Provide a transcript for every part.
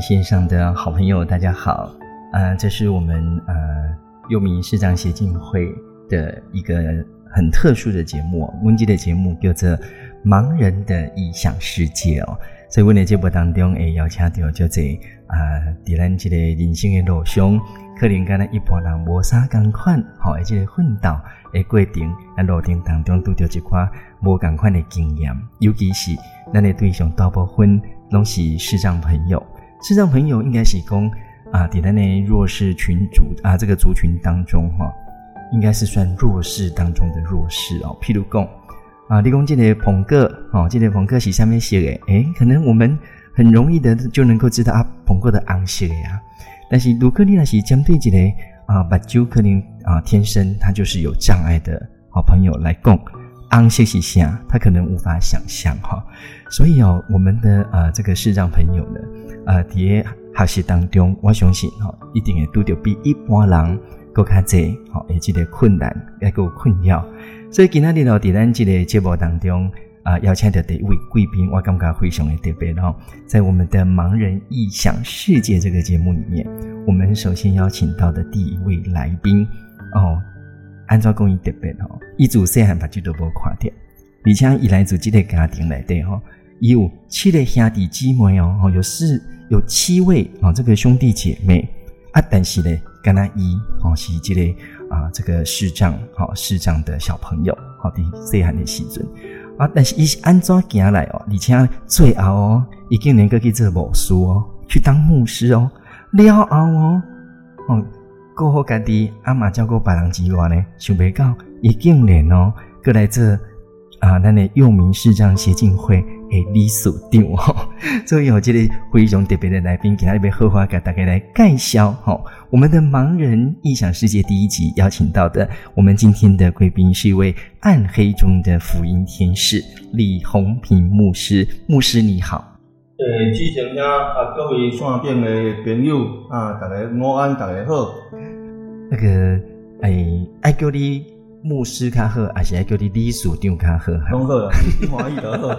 线上的好朋友，大家好。呃，这是我们呃幼民视障协进会的一个很特殊的节目，温基的节目叫做《盲人的异想世界》哦。所以，我的节目当中会邀请到就这啊，在咱这个人生的路上，可能跟咱一般人无啥共款，好，而且奋斗的过程，在路程当中拄到一块无共款的经验，尤其是咱的对象大部分拢是视障朋友。视障朋友应该是讲啊，在咱的弱势群组啊，这个族群当中哈，应该是算弱势当中的弱势哦。譬如讲啊，你讲这个捧个哦，这个捧个是上面写的，诶，可能我们很容易的就能够知道啊，捧个的昂色呀。但是如果你那是针对这个啊，把就可能啊，天生他就是有障碍的好朋友来讲。昂谢谢下，他可能无法想象哈，所以哦，我们的呃这个视障朋友呢，呃，在学习当中，我相信哈，一定会拄到比一般人更加济，好，而且个困难，也够困扰。所以今天呢，在咱这个节目当中啊，邀请到第一位贵宾，我感觉非常的特别哦。在我们的盲人异想世界这个节目里面，我们首先邀请到的第一位来宾哦。安怎讲伊特别吼，一组细汉把剧都无看掉，而且伊来自这个家庭来的吼，有七个兄弟姊妹哦，有四有七位啊，这个兄弟姐妹。啊，但是呢，跟他一哦是这个啊，这个视障哦视障的小朋友，好的细汉的时阵。啊，但是伊是安怎行来哦，而且最后哦，已经能够去做牧师哦，去当牧师哦，了后哦，哦。过后，家己阿妈照顾别人之外呢，想袂到伊竟然哦，过来这啊，咱的幼民视障协进会的理事长哦，所以哦，这个非常特别的来宾，给他一杯荷花，给大家来介绍哈。我们的盲人异想世界第一集邀请到的，我们今天的贵宾是一位暗黑中的福音天使李红平牧师，牧师你好。诶，之前呀啊，各位线顶的朋友啊，大家午安，大家好。那个，诶，爱叫你牧师较好，还是爱叫你理事长较好？拢好啦，欢喜都好。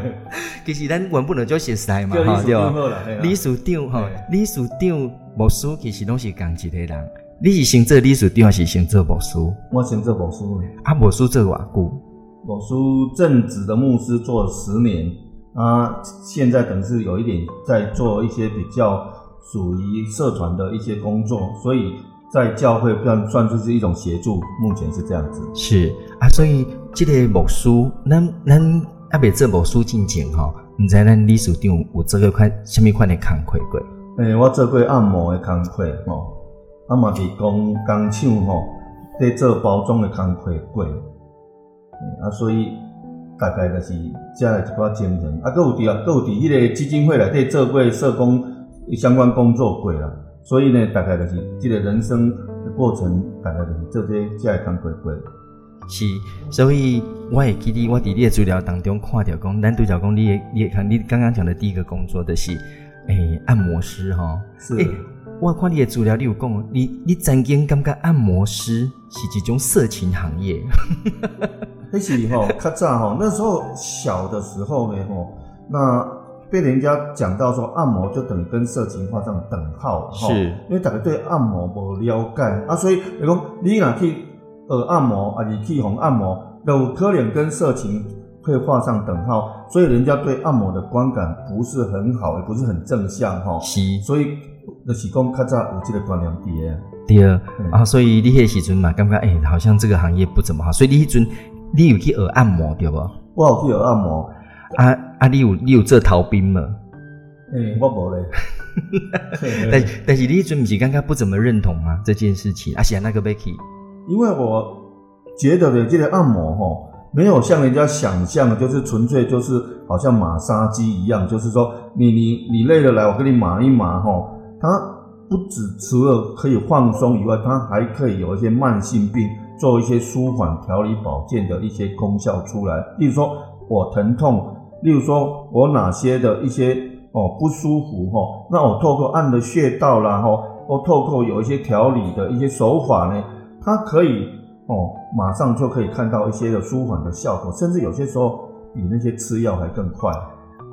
其实咱原本就叫熟悉嘛，吼，对吧？理事长吼，理事长牧师其实拢是同一个人。你是先做理事长还是先做牧师？我先做牧师。啊，牧师做偌久？牧师正职的牧师做了十年啊，现在等是有一点在做一些比较属于社团的一些工作，所以。在教会算算作是一种协助，目前是这样子。是啊，所以这个牧师，咱咱阿别做牧师进前吼，唔知咱理事长有做过款什么款的工课过？诶，我做过按摩的工课吼，啊嘛是工工厂吼，在做包装的工课过。啊，所以大概就是加了一寡精神。啊，搁有伫啊，搁有伫迄个基金会内底做过社工相关工作过啦。所以呢，大概就是即个人生的过程，大概就是这些这样过过。是，所以我也记得我伫你的资料当中看到讲，咱对角讲，你也你也看你刚刚讲的第一个工作的是，诶，按摩师哈。是。我看你的资料，你有讲，你你曾经感觉按摩师是一种色情行业。那是吼，较早吼，那时候小的时候呢吼，那。被人家讲到说按摩就等于跟色情画上等号，是，因为大家对按摩无了解啊，所以你讲你若去呃按摩啊，你去红按摩，有可能跟色情会画上等号，所以人家对按摩的观感不是很好，也不是很正向哈。是，所以就是讲较早有这个观念伫第二啊，所以你迄时阵嘛，感觉诶，好像这个行业不怎么好，所以你迄阵你有去学按摩对不？我有去学按摩。啊啊！你有你有做逃兵吗？诶，我无咧。但但是你一阵不是刚刚不怎么认同吗？这件事情，啊，是那个 Becky，因为我觉得的这个按摩吼，没有像人家想象的，就是纯粹就是好像马杀鸡一样，就是说你你你累了来，我给你麻一麻吼。它不止除了可以放松以外，它还可以有一些慢性病做一些舒缓、调理、保健的一些功效出来。例如说我疼痛。例如说，我哪些的一些哦不舒服哈，那我透过按的穴道啦哈，或透过有一些调理的一些手法呢，它可以哦马上就可以看到一些的舒缓的效果，甚至有些时候比那些吃药还更快。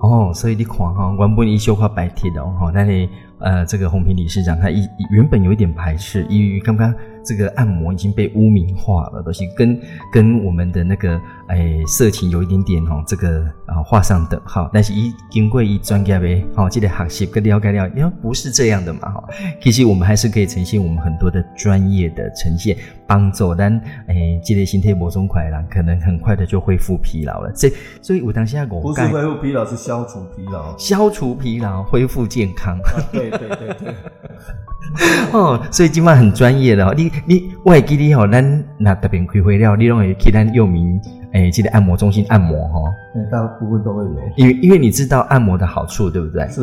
哦，所以你看哈，原本一绣花白铁的哦，那你呃，这个红平理事长他一原本有一点排斥，因为刚刚。这个按摩已经被污名化了，都是跟跟我们的那个哎色情有一点点哦，这个啊画上等号。但是一经过一专业呗，好记得学习跟了解了，因为不是这样的嘛哈。其实我们还是可以呈现我们很多的专业的呈现，帮助但哎记得心态播松快啦，可能很快的就恢复疲劳了。这所以我当下我不是恢复疲劳，是消除疲劳，消除疲劳，恢复健康。对对对对。哦，所以今晚很专业的哦，你你外记你哦，咱那特别开会了，你拢会去咱佑民诶，记得按摩中心按摩哈，大部分都会有，因为因为你知道按摩的好处，对不对？是。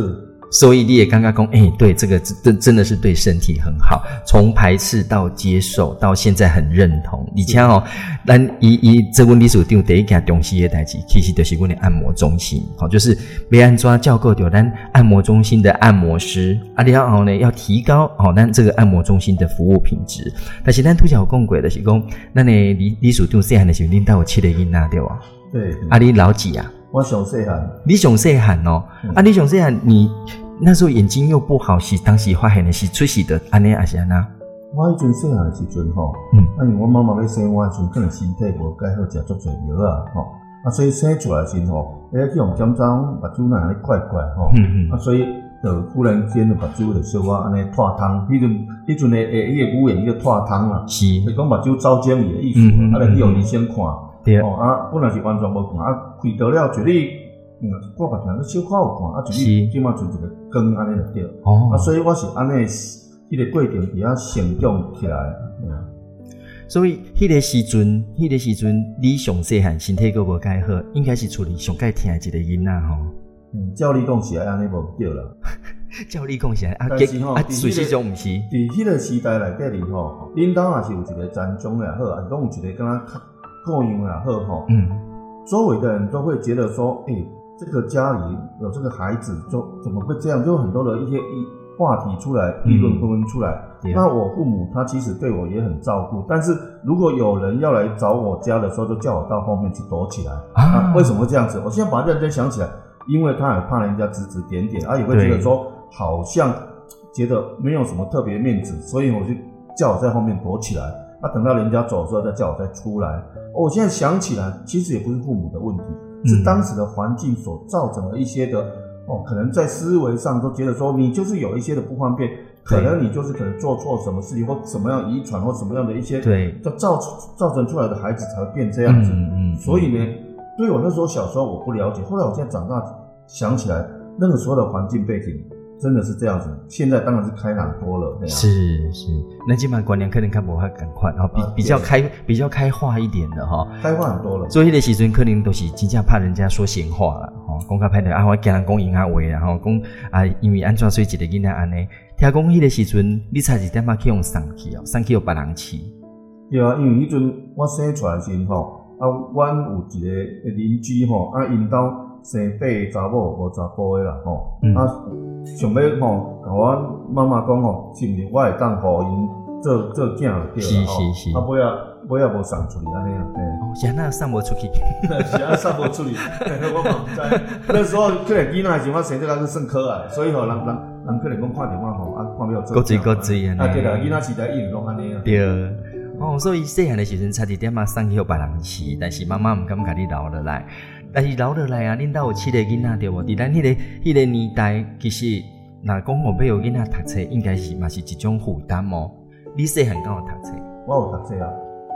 所以你也刚刚讲，哎，对，这个真真的是对身体很好。从排斥到接受，到现在很认同。你像哦，咱以以这问题所定第一件东西的代志，其实就是问你按摩中心，好，就是别安抓教过掉咱按摩中心的按摩师，啊，然后呢要提高哦，咱这个按摩中心的服务品质。但是咱土脚共轨的是讲，那你你你所定细汉的时候，领导我七个囡仔对哇？对，啊，你老几啊？我上细汉，你上细汉哦，啊，你上细汉你。那时候眼睛又不好，是当时发现的是出事的安尼阿是安那？我迄阵细汉的时阵吼，嗯，啊，因为我妈妈要生我时阵，可能身体无介好，食足侪药啊，吼，啊，所以生出来时吼，哎，去用检查，目睭那安尼怪怪吼，嗯嗯，啊，所以就忽然间的目睭就小我安尼脱汤，迄阵迄阵的诶，迄个语言叫脱汤啊，是，是讲目睭走精的意思，啊，来去用医生看，对，哦，啊，本来是完全无看，啊，开刀了就你。嗯，我目前个小可有看，啊，就你起码就一个光安尼就对，哦，啊，所以我是安尼，迄个过程比较成长起来，嗯，所以迄个时阵，迄个时阵你上细汉身体个无介好，应该是处理上介疼一个囡仔吼。嗯，照你讲是安尼无对啦，照你讲起来啊，但是吼，啊，实际上毋是，伫迄个时代内底里吼，恁兜也是有一个专种也好，还是讲有一个敢若各样也好吼，嗯，周围的人都会觉得说，诶。这个家里有这个孩子，就怎么会这样？就很多的一些议话题出来，议论纷纷出来。那我父母他其实对我也很照顾，但是如果有人要来找我家的时候，就叫我到后面去躲起来。啊，为什么会这样子？我现在把认真想起来，因为他很怕人家指指点点，他也会觉得说好像觉得没有什么特别面子，所以我就叫我在后面躲起来。那等到人家走的时候，再叫我再出来。我现在想起来，其实也不是父母的问题。是当时的环境所造成的一些的哦，可能在思维上都觉得说你就是有一些的不方便，可能你就是可能做错什么事情或什么样遗传或什么样的一些，对，就造造成出来的孩子才会变这样子。嗯嗯。所以呢，对我那时候小时候我不了解，后来我现在长大想起来，那个时候的环境背景。真的是这样子，现在当然是开朗多了。是是，那基本上观念可能看不会赶快，然后比比较开比较开化一点的哈，开化很多了。所以的时阵可能都是真正怕人家说闲话了，哈，公开拍的啊，我惊人讲闲啊话，然后讲啊，因为安怎所以一个囡仔安尼，听讲迄个时阵，你才是点嘛去用送去哦，送去有别人饲。对啊，因为迄阵我生出来时吼，啊，阮有一个邻居吼，啊，因兜生八个查某无查甫的啦，吼，啊。想要吼，甲我妈妈讲吼，是毋是我会当互因做做囝就对了吼。啊，尾啊尾啊无送出去安尼啊。哦，现在送无出去。现在送无出去，我嘛毋知。那时候可能囡仔时我生这个是算可爱，所以吼人人人可能讲看电话吼，啊看没有做。各嘴各追啊。啊对啦，囡仔时代一直拢安尼啊。对。哦，所以细汉的时阵差一点嘛送去互别人饲，但是妈妈毋敢甲你留落来。但是留落来啊，恁兜有七个囡仔对无？伫咱迄个迄个年代，其实若讲我要有囡仔读册，应该是嘛是一种负担哦。你细汉敢有读册？我有读册啊。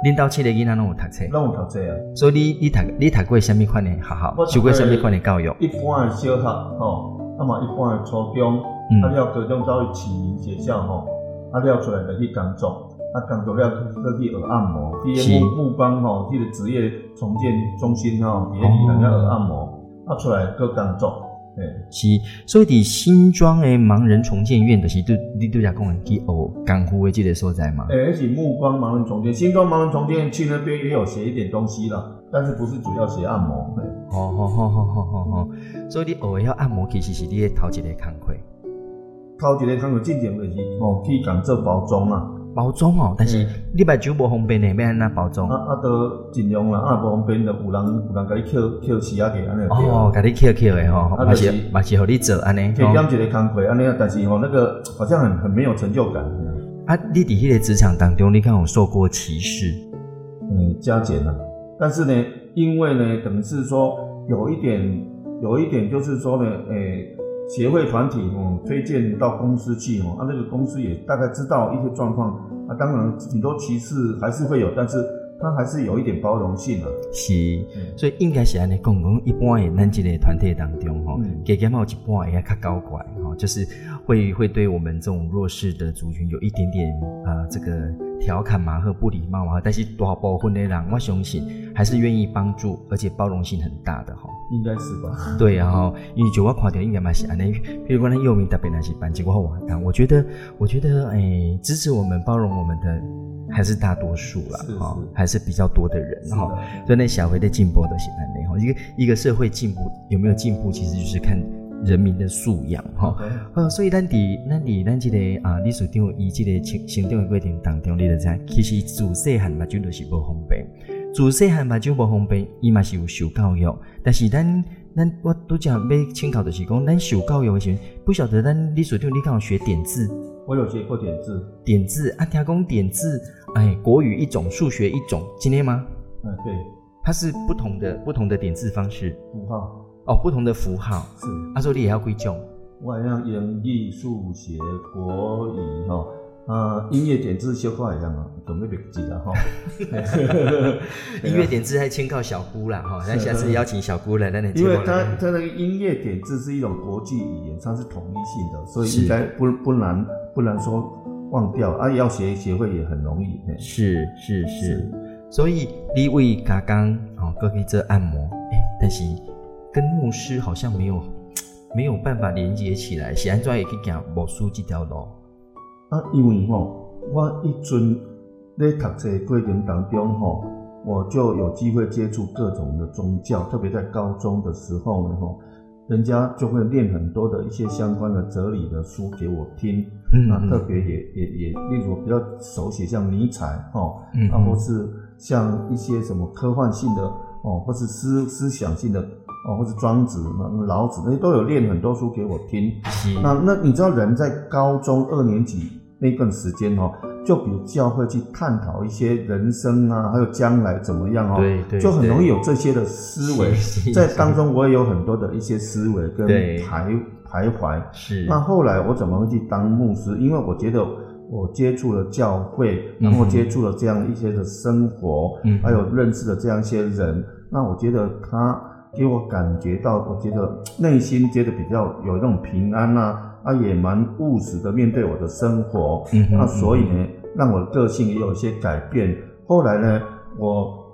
恁兜七个囡仔拢有读册？拢有读册啊。所以你你读你读过虾米款的学校？受过虾米款的教育？一般的小学吼，啊嘛一般的初中，啊了高中走去启明学校吼，啊了出来就去工作。啊，工作了去去学按摩，去木木光吼，去个职业重建中心吼，也去人家学按摩，啊出来搁工作，诶，是，所以伫新庄诶盲人重建院，就是对你对家讲去学功夫诶这个所在嘛。诶，是目光盲人重建，新庄盲人重建去那边也有学一点东西啦，但是不是主要学按摩。好好好好好好好，所以你学要按摩，其实是你头一个工课。头一个工课进前就是哦，去工做包装啊。包装哦，但是你把酒无方便的，要安那包装？啊啊，都尽量啦，啊不方便的，有人有人甲你扣扣时啊给安尼。哦，甲你扣扣的吼，嘛是嘛是互你做安尼。可以减一个工课安尼，但是吼那个好像很很没有成就感。啊，你伫迄个职场当中，你敢有受过歧视？嗯，加减啊。但是呢，因为呢，等于是说有一点，有一点就是说呢，诶。协会团体哦，推荐到公司去哦，啊，那个公司也大概知道一些状况，啊，当然很多歧视还是会有，但是他还是有一点包容性的。是，所以应该是安尼讲讲，一般的咱这个团体当中吼，加减有一半会较高怪吼，就是会会对我们这种弱势的族群有一点点啊这个。调侃嘛和不礼貌嘛，但是大部分的人我相信还是愿意帮助，而且包容性很大的哈。应该是吧？对啊，因为就我看到应该蛮是安尼。比如讲，那右民特别那些班结果我看，我觉得，我觉得，哎，支持我们、包容我们的还是大多数了哈，还是比较多的人哈。所以那小回的进步都是安尼哈。一个一个社会进步有没有进步，其实就是看。人民的素养，哈，呃，所以咱伫咱伫咱这个啊，历史长以这个行行政的规定当中，你就知，其实自细汉目睭就是无方便，自细汉目睭无方便，伊嘛是有受教育，但是咱咱我都讲要请教的是讲，咱受教育的时候，不晓得咱历史长你刚好学点字，我有学过点字，点字啊，听讲点字，哎，国语一种，数学一种，今天吗？嗯，对，它是不同的不同的点字方式，符号。哦，不同的符号是，阿说你也要归种。我像英语、数学、国语哈，啊，音乐点字修块一样啊，准备笔记了哈。音乐点字还请靠小姑啦哈，那下次邀请小姑来，那你因为它它那个音乐点字是一种国际语言，它是统一性的，所以应该不不难不难说忘掉啊，要学学会也很容易。是是是，所以你为刚刚哦，过去做按摩，但是。跟牧师好像没有 没有办法连接起来，写安怎也可以讲牧师这条路啊，因为吼，我一尊在读册过程当中吼，我就有机会接触各种的宗教，特别在高中的时候呢吼，人家就会念很多的一些相关的哲理的书给我听，啊，特别也也也，例如比较熟悉像尼采吼，啊，或是像一些什么科幻性的哦，或是思思想性的。哦，或者庄子、老子那些都有练很多书给我听。那那你知道人在高中二年级那段时间哦，就比如教会去探讨一些人生啊，还有将来怎么样哦，对对，就很容易有这些的思维在当中。我也有很多的一些思维跟徘徘徊。是。那后来我怎么会去当牧师？因为我觉得我接触了教会，然后接触了这样一些的生活，还有认识了这样一些人，那我觉得他。给我感觉到，我觉得 内心觉得比较有那种平安呐，啊，也蛮务实的面对我的生活嗯，那所以呢，让我的个性也有一些改变。后来呢，我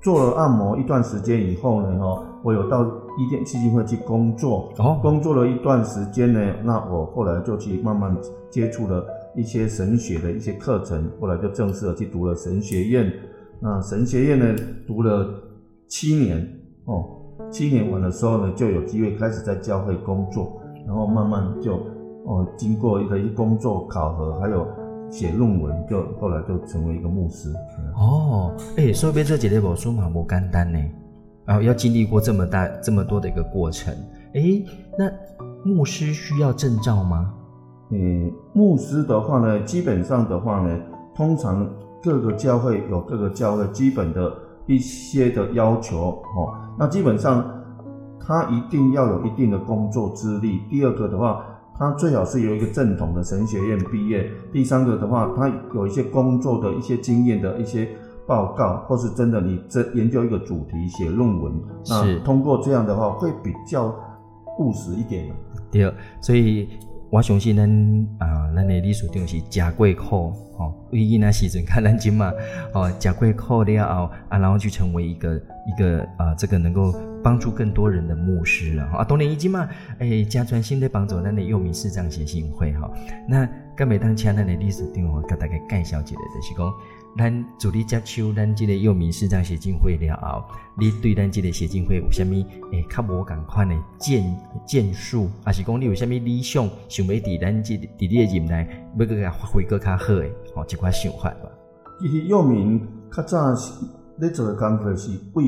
做了按摩一段时间以后呢，哦，我有到一店基金会去工作，哦工作了一段时间呢，那我后来就去慢慢接触了一些神学的一些课程，后来就正式的去读了神学院。那神学院呢，读了七年，哦。七年完的时候呢，就有机会开始在教会工作，然后慢慢就哦，经过一个一工作考核，还有写论文，就后来就成为一个牧师。哦，哎，所以变这几类宝书嘛，不简单呢，然后要经历过这么大这么多的一个过程。哎，那牧师需要证照吗？嗯，牧师的话呢，基本上的话呢，通常各个教会有各个教会基本的。一些的要求哦，那基本上他一定要有一定的工作资历。第二个的话，他最好是有一个正统的神学院毕业。第三个的话，他有一些工作的一些经验的一些报告，或是真的你这研究一个主题写论文，是通过这样的话会比较务实一点的。第二，所以。我相信咱啊，咱的历史长是食过苦，吼，伊那时阵看咱即嘛，吼，食过苦了后，啊，然后就成为一个一个啊，这个能够帮助更多人的牧师了，啊，当然伊即嘛，诶，家传心的帮助咱的幼民市张协信会哈。那刚每当请咱的历史长哦，给大家介绍一下，就是讲，咱助力接手咱这个幼民视障协进会了后，你对咱这个协进会有啥物诶较无共款诶建建树，还是讲你有啥物理想，想要伫咱这伫你诶任内要个发挥搁较好诶，吼即款想法吧。其实幼民较早是咧做诶工作是为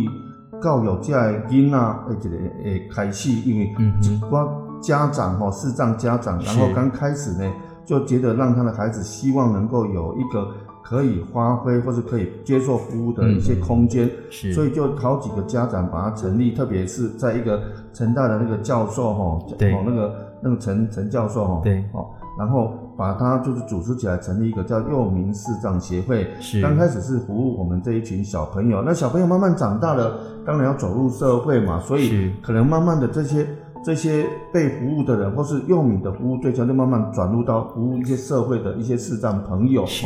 教育遮诶囡仔诶一个诶开始，因为一寡家长吼视障家长，然后刚开始呢就觉得让他的孩子希望能够有一个。可以发挥或是可以接受服务的一些空间，是，所以就好几个家长把它成立，特别是在一个成大的那个教授哈，哦那个那个陈陈教授哈，对，哦，然后把它就是组织起来成立一个叫幼民视障协会，是，刚开始是服务我们这一群小朋友，那小朋友慢慢长大了，当然要走入社会嘛，所以可能慢慢的这些。这些被服务的人，或是用你的服务对象，就慢慢转入到服务一些社会的一些视障朋友。是，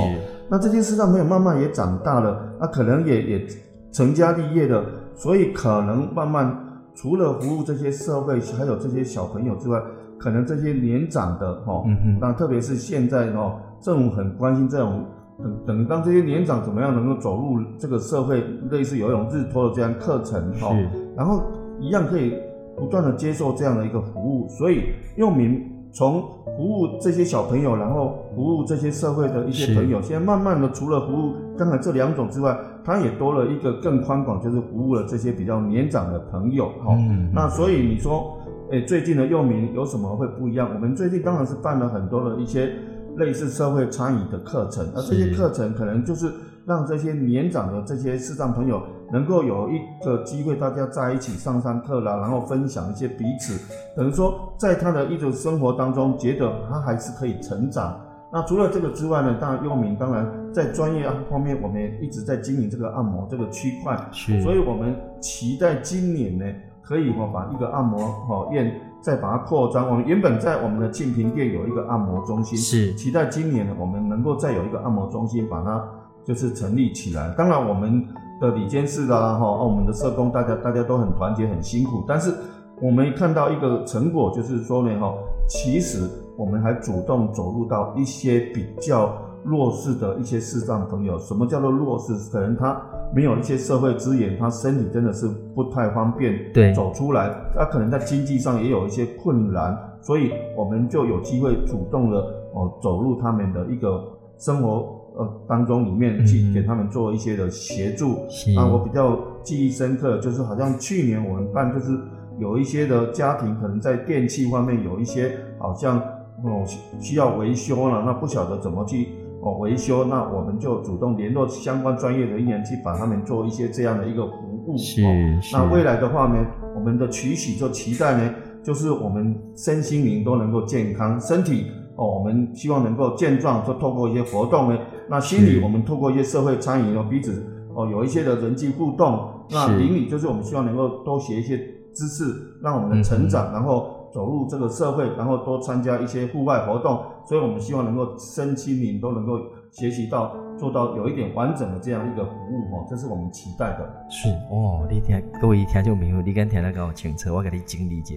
那这些视障朋友慢慢也长大了，那可能也也成家立业的，所以可能慢慢除了服务这些社会，还有这些小朋友之外，可能这些年长的哈，那特别是现在哈，政府很关心这种等等，当这些年长怎么样能够走入这个社会，类似有一种日托的这样课程哈，然后一样可以。不断的接受这样的一个服务，所以幼民从服务这些小朋友，然后服务这些社会的一些朋友，现在慢慢的除了服务刚才这两种之外，他也多了一个更宽广，就是服务了这些比较年长的朋友。哈，那所以你说，哎，最近的幼民有什么会不一样？我们最近当然是办了很多的一些类似社会参与的课程，而这些课程可能就是让这些年长的这些视障朋友。能够有一个机会，大家在一起上上课啦，然后分享一些彼此，等于说在他的一种生活当中，觉得他还是可以成长。那除了这个之外呢，当然优明当然在专业方面，我们也一直在经营这个按摩这个区块，是。所以我们期待今年呢，可以哈把一个按摩哈院再把它扩张。我们原本在我们的庆平店有一个按摩中心，是。期待今年，我们能够再有一个按摩中心，把它就是成立起来。当然我们。的里监事啦，哈，我们的社工，大家大家都很团结，很辛苦。但是我们看到一个成果，就是说呢，哈，其实我们还主动走入到一些比较弱势的一些视障朋友。什么叫做弱势？可能他没有一些社会资源，他身体真的是不太方便，对，走出来。他可能在经济上也有一些困难，所以我们就有机会主动的哦，走入他们的一个生活。呃，当中里面去给他们做一些的协助啊，我比较记忆深刻，就是好像去年我们办，就是有一些的家庭可能在电器方面有一些好像哦需要维修了，那不晓得怎么去哦维修，那我们就主动联络相关专业人员去把他们做一些这样的一个服务。是是。那未来的话呢，我们的取喜就期待呢，就是我们身心灵都能够健康，身体。哦，我们希望能够健壮，就透过一些活动呢。那心理，我们透过一些社会参与，哦，彼此哦有一些的人际互动。那邻里就是我们希望能够多学一些知识，让我们的成长，然后走入这个社会，然后多参加一些户外活动。所以我们希望能够身心灵都能够学习到，做到有一点完整的这样一个服务哦，这是我们期待的。是哦，你听各位一听就明白，你敢听得够清楚，我给你整理一下。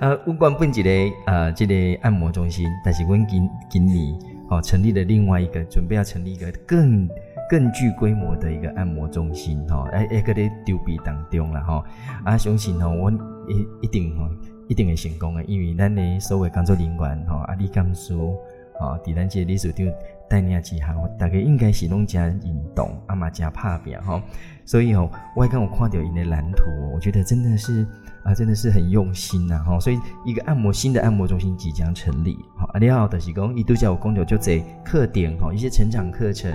呃，不管本一个呃，这个按摩中心，但是阮今今年哦，成立了另外一个，准备要成立一个更更具规模的一个按摩中心哈，哎哎，个咧筹备当中了哈，啊，相信哦，我一一定哦，一定会成功的，因为咱的所有工作人员哈，啊，李干叔哦，伫咱这理事长带领之下，大家应该是拢加运动，啊嘛加拍片哈，所以哦，我刚我看到因的蓝图，我觉得真的是。啊，真的是很用心呐，哈！所以一个按摩新的按摩中心即将成立，好，阿里奥的是讲，伊都叫我公牛就在课点，哈，一些成长课程，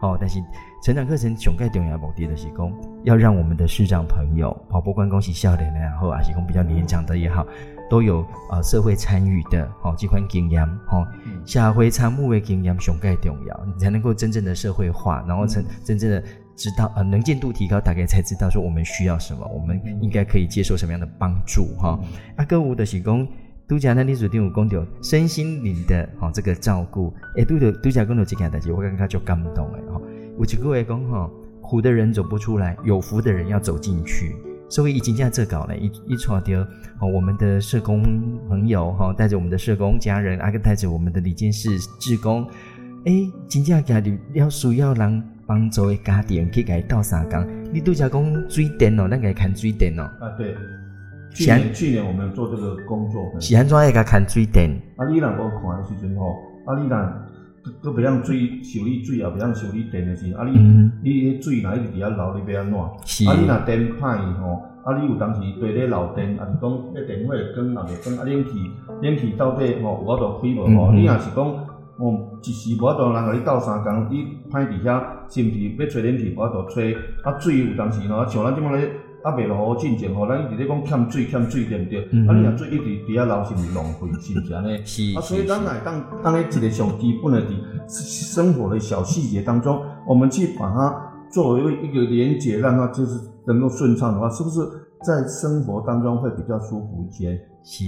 哦，但是成长课程上盖重要目的的是讲，要让我们的市长朋友，跑不关恭喜笑脸的，然后阿是讲比较年长的也好，都有啊社会参与的，哦，这款经验，哈，社会参与的经验上盖重要，你才能够真正的社会化，然后成真正的。知道呃能见度提高，大概才知道说我们需要什么，我们应该可以接受什么样的帮助哈。啊，歌舞的是讲，都讲那历史定有讲到身心灵的哈这个照顾，诶，都的都讲讲到这件代志，我感觉就感动诶哈。有一句话讲哈，苦的人走不出来，有福的人要走进去。所以已经这样这搞了，一一传掉哦，我们的社工朋友哈，带着我们的社工家人，啊，跟带着我们的李监事志工。诶，真正家里要需要人帮助的家庭去给倒三工，你拄则讲水电哦，咱给看水电哦。啊，对。去年去年我们做这个工作，是安怎会甲看水电？啊，你若无看的时阵吼，啊，你若佫袂晓水修理水，也袂晓修理电的时，啊，你你迄水若一直伫遐流，你要安怎？啊，你若电歹吼，啊，你有当时对咧漏电，啊是讲迄电话会关，也袂关，啊，冷气冷气到底吼有法度开无吼？你若是讲哦，一时无法度人甲你斗三工，你歹伫遐，甚至要吹冷气无法度吹，啊，水有当时吼，像咱即满咧。啊，未落好进前吼，咱一直咧讲欠水欠水，对毋对？啊，你若水一直伫遐流，是毋是浪费？是毋是安尼？是。啊，所以咱来当当咧一个上基本的伫生活的小细节当中，我们去把它作为一个连接，让它就是能够顺畅的话，是不是在生活当中会比较舒服一些？是。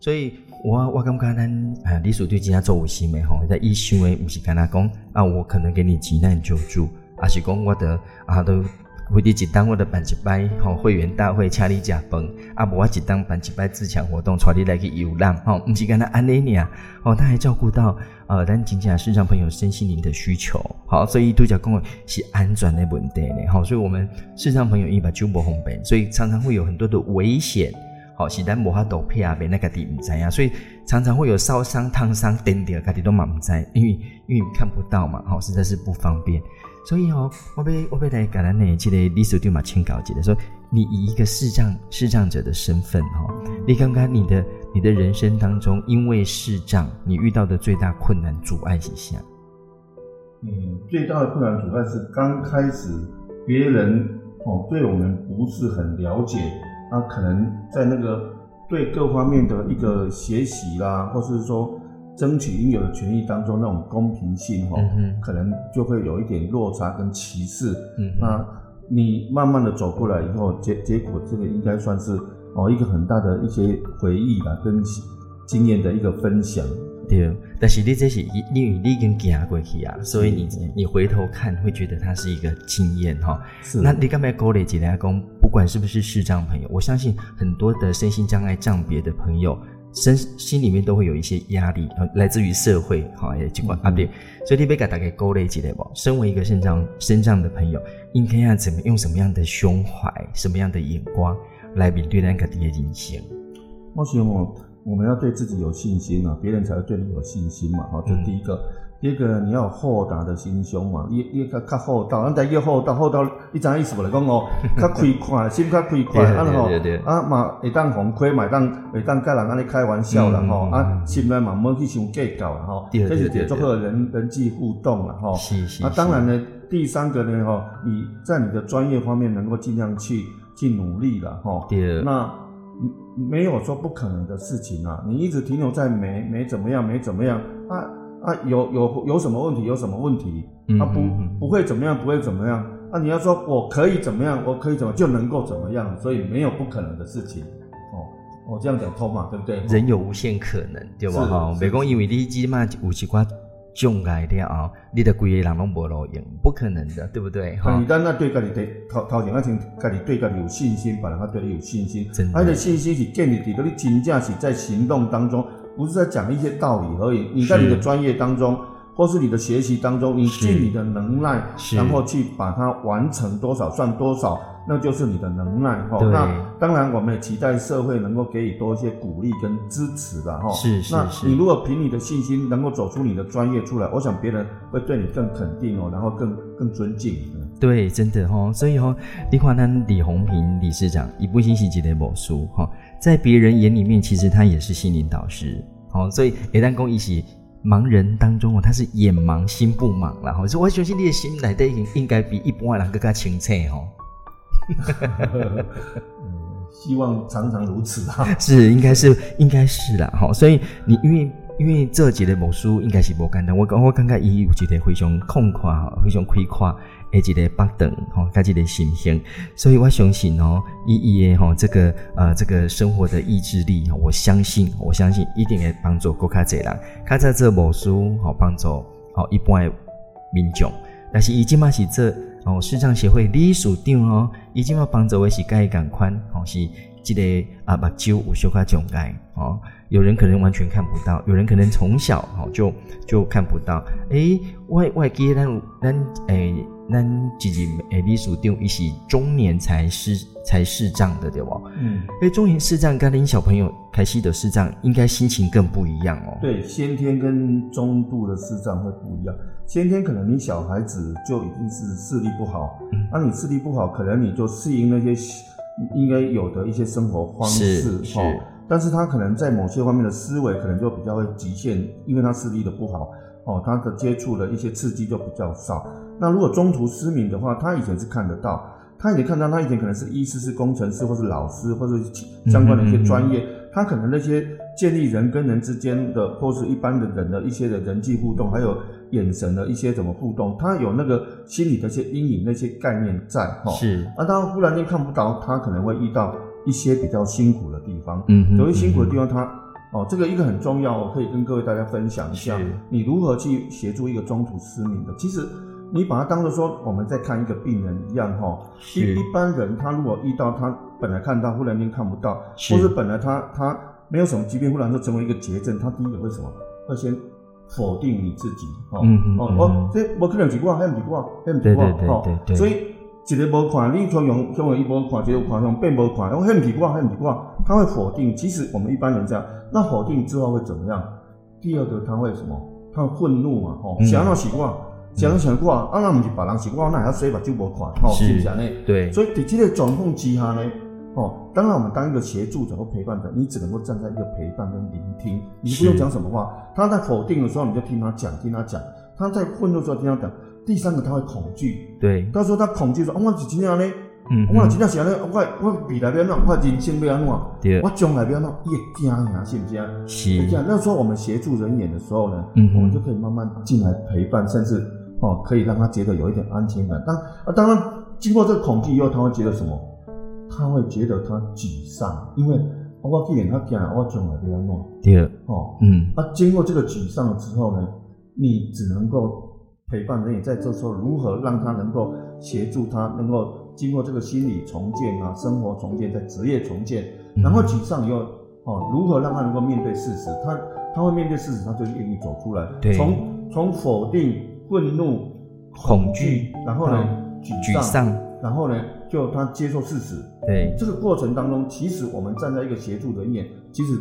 所以我我感觉咱啊，李叔对今天做有心的吼，在伊想的毋是干那讲啊，我可能给你急难救助，而是讲我的啊都。会伫一当我的办一摆吼会员大会，请你食饭，啊无我一当办一摆自强活动，带你来去游览，吼，毋是干那安尼尔，哦，他还照顾到呃咱真正市场朋友身心灵的需求，好，所以拄则讲是安全的问题呢，好，所以我们市场朋友伊把酒无方便，所以常常会有很多的危险，好，是咱无法度配啊，别那个地毋知啊，所以常常会有烧伤、烫伤、电掉，家己都嘛毋知，因为因为看不到嘛，好，实在是不方便。所以哦，我被我被来橄榄呢，记得李叔对马清稿记得说，你以一个视障视障者的身份哈，你刚刚你的你的人生当中，因为视障，你遇到的最大困难阻碍是啥？嗯，最大的困难阻碍是刚开始别人哦对我们不是很了解，那可能在那个对各方面的一个学习啦，或是说。争取应有的权益当中那种公平性哈，可能就会有一点落差跟歧视。嗯那你慢慢的走过来以后，结结果这个应该算是哦一个很大的一些回忆吧，跟经验的一个分享。对，但是你这是因为你已经行过去啊，所以你你回头看会觉得它是一个经验哈。是。那你刚才鼓励几下讲，不管是不是视障朋友，我相信很多的身心障碍障别的朋友。身心里面都会有一些压力，来自于社会，哈也尽管啊对，所以你别给大概勾勒起来不？身为一个肾脏肾脏的朋友，应该要怎么用什么样的胸怀、什么样的眼光来面对那个第一人生？我想哦我们要对自己有信心啊，别人才会对你有信心嘛。好，这第一个。第二个，你要有豁达的心胸嘛，越越较较厚道，咱台越厚道，厚道，你知影意思无？来讲哦，较开阔，心较开阔，啊吼，啊嘛会当红亏，嘛当会当甲人安尼开玩笑啦吼，啊心内嘛莫去想计较啦吼，这是做个人人际互动啦吼。是是。啊当然呢，第三个呢吼，你在你的专业方面能够尽量去去努力了吼。对。那没有说不可能的事情啊，你一直停留在没没怎么样，没怎么样啊。啊，有有有什么问题？有什么问题？啊，不不会怎么样，不会怎么样。啊，你要说我可以怎么样，我可以怎么就能够怎么样，所以没有不可能的事情。哦，我这样讲通嘛，对不对？人有无限可能，对吧？哈，美工因为你起码有几块障碍了啊，你的规个人拢无路用，不可能的，对不对？哈，你当那对家己对头头前，啊先家己对家己有信心，别人啊对你有信心。真的，而且信心是建立在你真正是在行动当中。不是在讲一些道理而已，你在你的专业当中，或是你的学习当中，你尽你的能耐，然后去把它完成多少算多少，那就是你的能耐哈。那当然，我们也期待社会能够给予多一些鼓励跟支持的哈。是是是。那你如果凭你的信心能够走出你的专业出来，我想别人会对你更肯定哦，然后更更尊敬。对，真的哈。所以哈，你看咱李红平理事长一部新喜集的某书哈。在别人眼里面，其实他也是心灵导师，好，所以一旦公一起盲人当中哦，他是眼盲心不盲了，哈，所以我相信你的心来的应应该比一般人更加清澈，哈，希望常常如此啊，是，应该是，应该是啦，好，所以你因为。因为这几个魔术应该是无简单，我我感觉伊有一个非常空旷、非常开阔诶一个北等吼，加一个心胸，所以我相信哦，伊伊诶吼这个呃这个生活的意志力，我相信，我相信一定会帮助国较济人，较早做无书吼帮助吼一般诶民众，但是伊即嘛是这哦视障协会理事长哦，伊即嘛帮助诶是介共款，吼是即个啊目睭有小可障碍。哦，有人可能完全看不到，有人可能从小哦就就看不到。诶，外外给咱咱诶咱自己诶历史定一是中年才视才视障的对不？嗯，诶，中年视障跟您小朋友开西的视障，应该心情更不一样哦。对，先天跟中度的视障会不一样。先天可能你小孩子就已经是视力不好，嗯那、你视力不好，可能你就适应那些应该有的一些生活方式是是哦。但是他可能在某些方面的思维可能就比较会局限，因为他视力的不好哦，他的接触的一些刺激就比较少。那如果中途失明的话，他以前是看得到，他以前看到，他以前可能是医师、是工程师，或是老师，或是相关的一些专业，他可能那些建立人跟人之间的，或是一般的人的一些的人际互动，还有眼神的一些怎么互动，他有那个心理的一些阴影、那些概念在哈。是，啊，他忽然间看不到，他可能会遇到一些比较辛苦的地方。嗯哼有些辛苦的地方他，哦，这个一个很重要，我可以跟各位大家分享一下是，你如何去协助一个中途失明的。其实你把它当做说我们在看一个病人一样哈。一是一般人他如果遇到他本来看到，忽然间看不到，是或是本来他他没有什么疾病，忽然就成为一个结症，他第一个会什么？会先否定你自己，哦、嗯嗯嗯哦哦，这无可能是我，迄毋是我，迄毋是我，哦所以一个无看，你从用从伊无看，一个有看，用变无看，用迄毋是我，迄毋是我，他会否定。其实我们一般人这样，那否定之后会怎么样？第二个他会什么？他会愤怒嘛，吼、嗯想到是我，想到是我，啊，那毋是别人是我，那还要洗目睭无看，吼、是是不是安尼？对，所以在这个状况之下呢，哦，当然我们当一个协助者或陪伴者，你只能够站在一个陪伴跟聆听，你不用讲什么话。他在否定的时候，你就听他讲，听他讲；他在愤怒的时候，听他讲。第三个，他会恐惧。对，他说他恐惧说，哦我是真正呢，嗯我真正是安尼，我我未来要安怎，我人生要安怎，对。我将来要安怎，伊会惊呀，是不是啊？是。这样，那时候我们协助人员的时候呢，嗯我们就可以慢慢进来陪伴，甚至哦，可以让他觉得有一点安全感。当啊，当然经过这个恐惧以后，他会觉得什么？他会觉得他沮丧，因为、哦我既然他讲，我将来要安怎？对，哦，嗯，啊，经过这个沮丧之后呢，你只能够陪伴人也，在这时候如何让他能够协助他，能够经过这个心理重建啊，生活重建，在职业重建，嗯然后沮丧以后，哦，如何让他能够面对事实？他他会面对事实，他就愿意走出来。对从从否定、愤怒、恐惧，然后呢，沮沮，丧，然后呢，就他接受事实。对，这个过程当中，其实我们站在一个协助人员，其实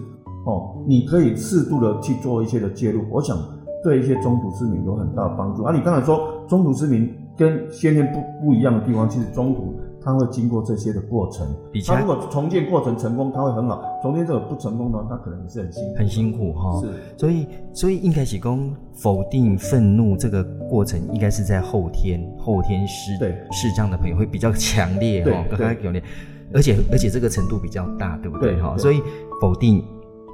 哦，你可以适度的去做一些的介入，我想对一些中途市民有很大的帮助。啊，你刚才说中途市民跟先天不不一样的地方，其实中途他会经过这些的过程。比。较他如果重建过程成功，他会很好；重建这个不成功呢，他可能也是很辛苦。很辛苦哈、是。所以，所以应该是讲否定、愤怒这个过程，应该是在后天，后天视对。视障的朋友会比较强烈对哈，刚对刚有点，而且而且这个程度比较大，对不对？哈？所以否定、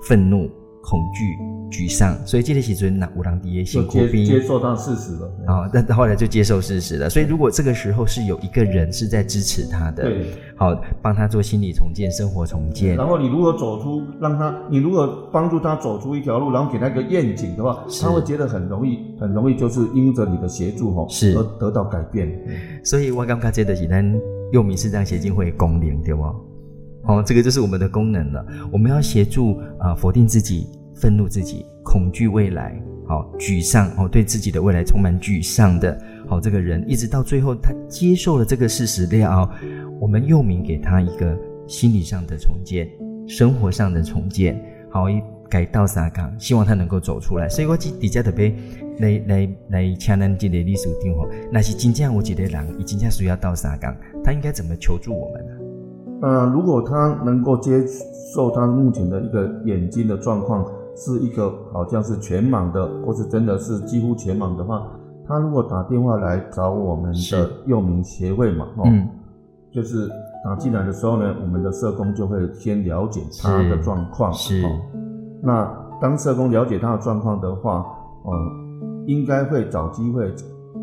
愤怒、恐惧、沮丧，所以这个时阵那有人伫的就接辛苦边接受到事实了。啊，那后来就接受事实了。所以如果这个时候是有一个人是在支持他的，对，好帮他做心理重建、生活重建，然后你如果走出，让他，你如果帮助他走出一条路，然后给他一个愿景的话，他会觉得很容易，很容易就是因着你的协助吼，是而得到改变。所以我感觉这的是咱幼民视障协进会的功能，对不？哦，这个就是我们的功能了。我们要协助啊、否定自己、愤怒自己、恐惧未来，好、沮丧哦，对自己的未来充满沮丧的，好、这个人一直到最后他接受了这个事实了，我们幼民给他一个心理上的重建、生活上的重建，好一。改道沙岗，希望他能够走出来。所以我底下特别来来来，请咱这个历史长吼，那是真正有一个人，伊真正需要到沙岗，他应该怎么求助我们呢？呃，如果他能够接受他目前的一个眼睛的状况是一个好像是全盲的，或是真的是几乎全盲的话，他如果打电话来找我们的幼民协会嘛，哦，嗯，就是打进来的时候呢，我们的社工就会先了解他的状况，是哦那当社工了解他的状况的话，哦、应该会找机会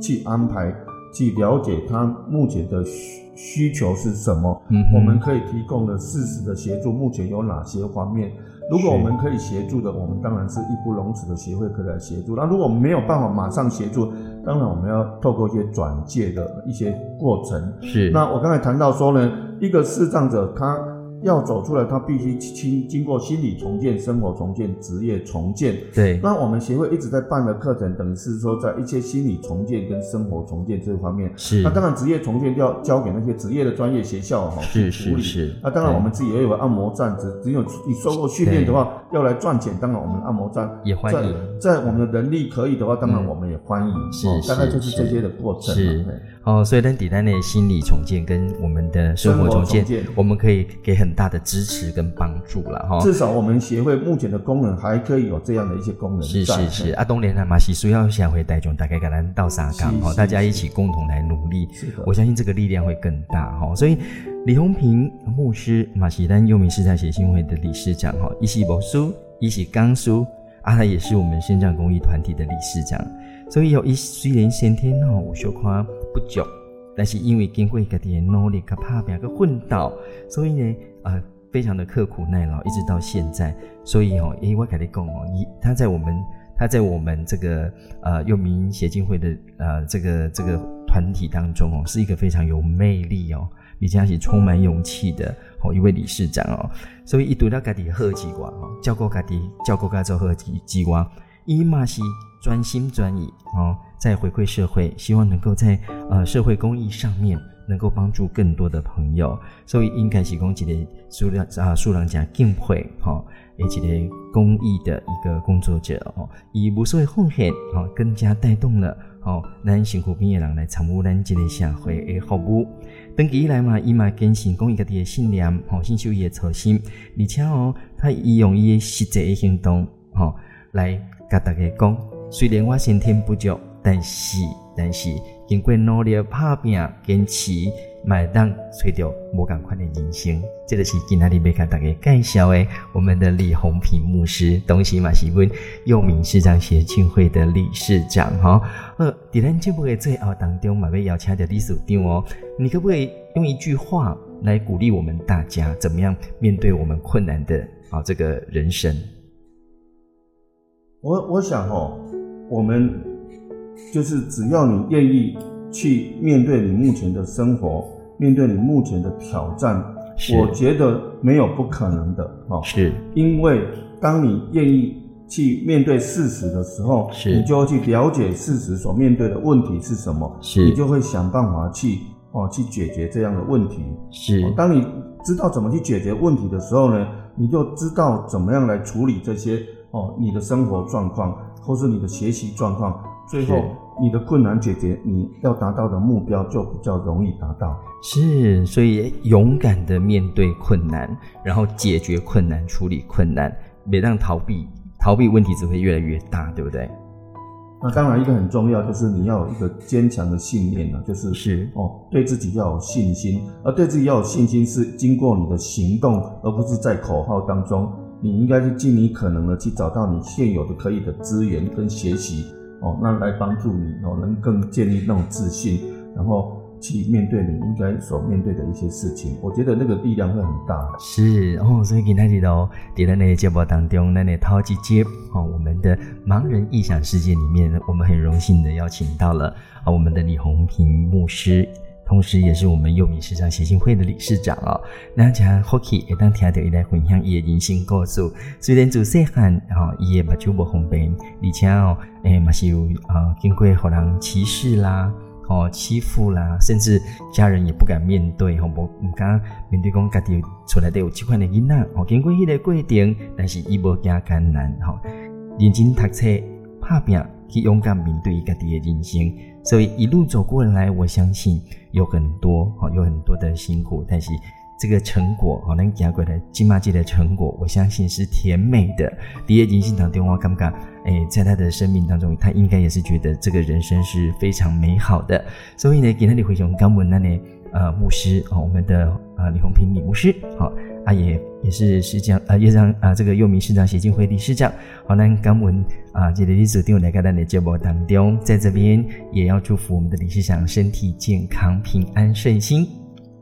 去安排，去了解他目前的需需求是什么。嗯我们可以提供的适时的协助，目前有哪些方面？如果我们可以协助的，我们当然是义不容辞的协会可以来协助。那如果没有办法马上协助，当然我们要透过一些转介的一些过程。是那我刚才谈到说呢，一个视障者他要走出来，他必须经经过心理重建、生活重建、职业重建。对，那我们协会一直在办的课程，等于是说在一些心理重建跟生活重建这方面。是。那当然，职业重建要交给那些职业的专业学校哈去处理。那当然，我们自己也有按摩站，只只有你受过训练的话，要来赚钱，当然我们按摩站也欢迎。在我们的能力可以的话，当然我们也欢迎。是，大概就是这些的过程。是。哦，所以在底单的心理重建跟我们的生活重建，我们可以给很大的支持跟帮助了哈。至少我们协会目前的功能还可以有这样的一些功能。是是是，阿东连啊马西苏要下回带众大概给咱到沙港哈，大家一起共同来努力，我相信这个力量会更大哈。所以李洪平牧师马西丹幼民世代协进会的理事长哈，一起博书，一起刚书，啊他也是我们新疆公益团体的理事长。所以有一虽然先天吼我小夸不足，但是因为经过家己的努力、甲拍拼、个奋斗，所以呢，呃，非常的刻苦耐劳，一直到现在。所以哦，诶，我跟你讲哦，一他在我们他在我们这个呃幼民协进会的呃这个这个团体当中哦，是一个非常有魅力哦，而且是充满勇气的哦一位理事长哦。所以一读到家己好机关哦，照顾家己，照顾家做好机机关。伊嘛是专心专意哦，在回馈社会，希望能够在呃社会公益上面能够帮助更多的朋友，所以应该是讲一个数量啊数量加敬佩哈，一个公益的一个工作者哦，以无所谓奉献哦，更加带动了哦咱辛苦边的人来参与咱这个社会的服务。登记以来嘛，伊嘛坚信公益家己的信念，哦，信守伊的初心，而且哦，他伊用伊的实际的行动哦来。甲大家讲，虽然我先天不足，但是但是经过努力拍拼坚持，买当找到无共款的人生。这个是今仔日要甲大家介绍的，我们的李洪平牧师，东西嘛是阮幼民市长协进会的理事长哈。呃，在咱节目的最后当中，嘛要邀请的理事长哦，你可不可以用一句话来鼓励我们大家，怎么样面对我们困难的啊这个人生？我我想哦，我们就是只要你愿意去面对你目前的生活，面对你目前的挑战，我觉得没有不可能的哦。是，因为当你愿意去面对事实的时候，是，你就会去了解事实所面对的问题是什么，是，你就会想办法去哦去解决这样的问题。是，当你知道怎么去解决问题的时候呢，你就知道怎么样来处理这些。哦，你的生活状况，或是你的学习状况，最后你的困难解决，你要达到的目标就比较容易达到。是，所以勇敢的面对困难，然后解决困难，处理困难，别让逃避，逃避问题只会越来越大，对不对？那当然，一个很重要就是你要有一个坚强的信念呢，就是是哦，对自己要有信心，而对自己要有信心是经过你的行动，而不是在口号当中。你应该是尽你可能的去找到你现有的可以的资源跟学习哦，那来帮助你哦，能更建立那种自信，然后去面对你应该所面对的一些事情。我觉得那个力量会很大。是哦，所以今天里头，在那个节目当中，那那涛姐姐哦，我们的盲人异想世界里面，我们很荣幸的邀请到了啊，我们的李红平牧师。同时，也是我们幼民市长协进会的理事长哦。那像 Hockey 也当听到伊来分享伊的人生故事。虽然做细汉哦，伊也目睭无方便，而且哦，诶，嘛是有啊，经过互人歧视啦，哦，欺负啦，甚至家人也不敢面对，吼，无唔敢面对讲家己出来都有这款的囡仔，哦，经过迄个过程，但是伊无惊艰难，吼，认真读册，拍拼，去勇敢面对家己的人生。所以一路走过来，我相信有很多哈，有很多的辛苦，但是这个成果哈，能讲过来金马季的成果，我相信是甜美的。第二金信堂电话尴尬，哎，在他的生命当中，他应该也是觉得这个人生是非常美好的。所以呢，给那里回熊刚文那里呃牧师啊，我们的呃李红平李牧师好。啊，也也是师长，啊，也让啊，这个又名市长协进会理事长，好，那感恩啊，这个理事长来到咱的节目当中，在这边也要祝福我们的理事长身体健康、平安顺心。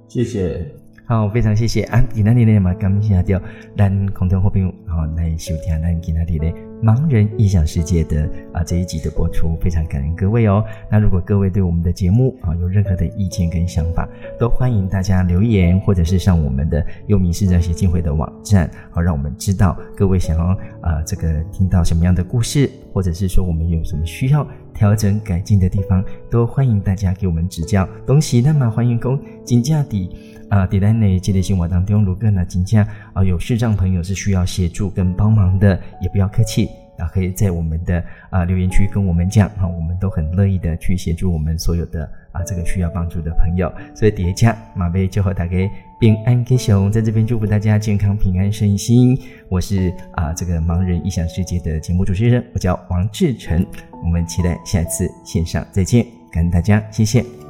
谢谢，好，非常谢谢。啊，今天呢嘛，感谢掉咱空中好朋友，好来收听咱今天的盲人异想世界的啊这一集的播出，非常感恩各位哦。那如果各位对我们的节目啊有任何的意见跟想法，都欢迎大家留言，或者是上我们的优民视障协进会的网站，好让我们知道各位想要啊这个听到什么样的故事，或者是说我们有什么需要调整改进的地方，都欢迎大家给我们指教。东西那么欢迎公金价底。啊，在咱的这类生活当中，如果呢，金价啊有视障朋友是需要协助跟帮忙的，也不要客气啊，可以在我们的啊留言区跟我们讲啊，我们都很乐意的去协助我们所有的啊这个需要帮助的朋友。所以叠加马贝就和大家平安吉祥，在这边祝福大家健康平安顺心。我是啊这个盲人异想世界的节目主持人，我叫王志成。我们期待下次线上再见，感恩大家，谢谢。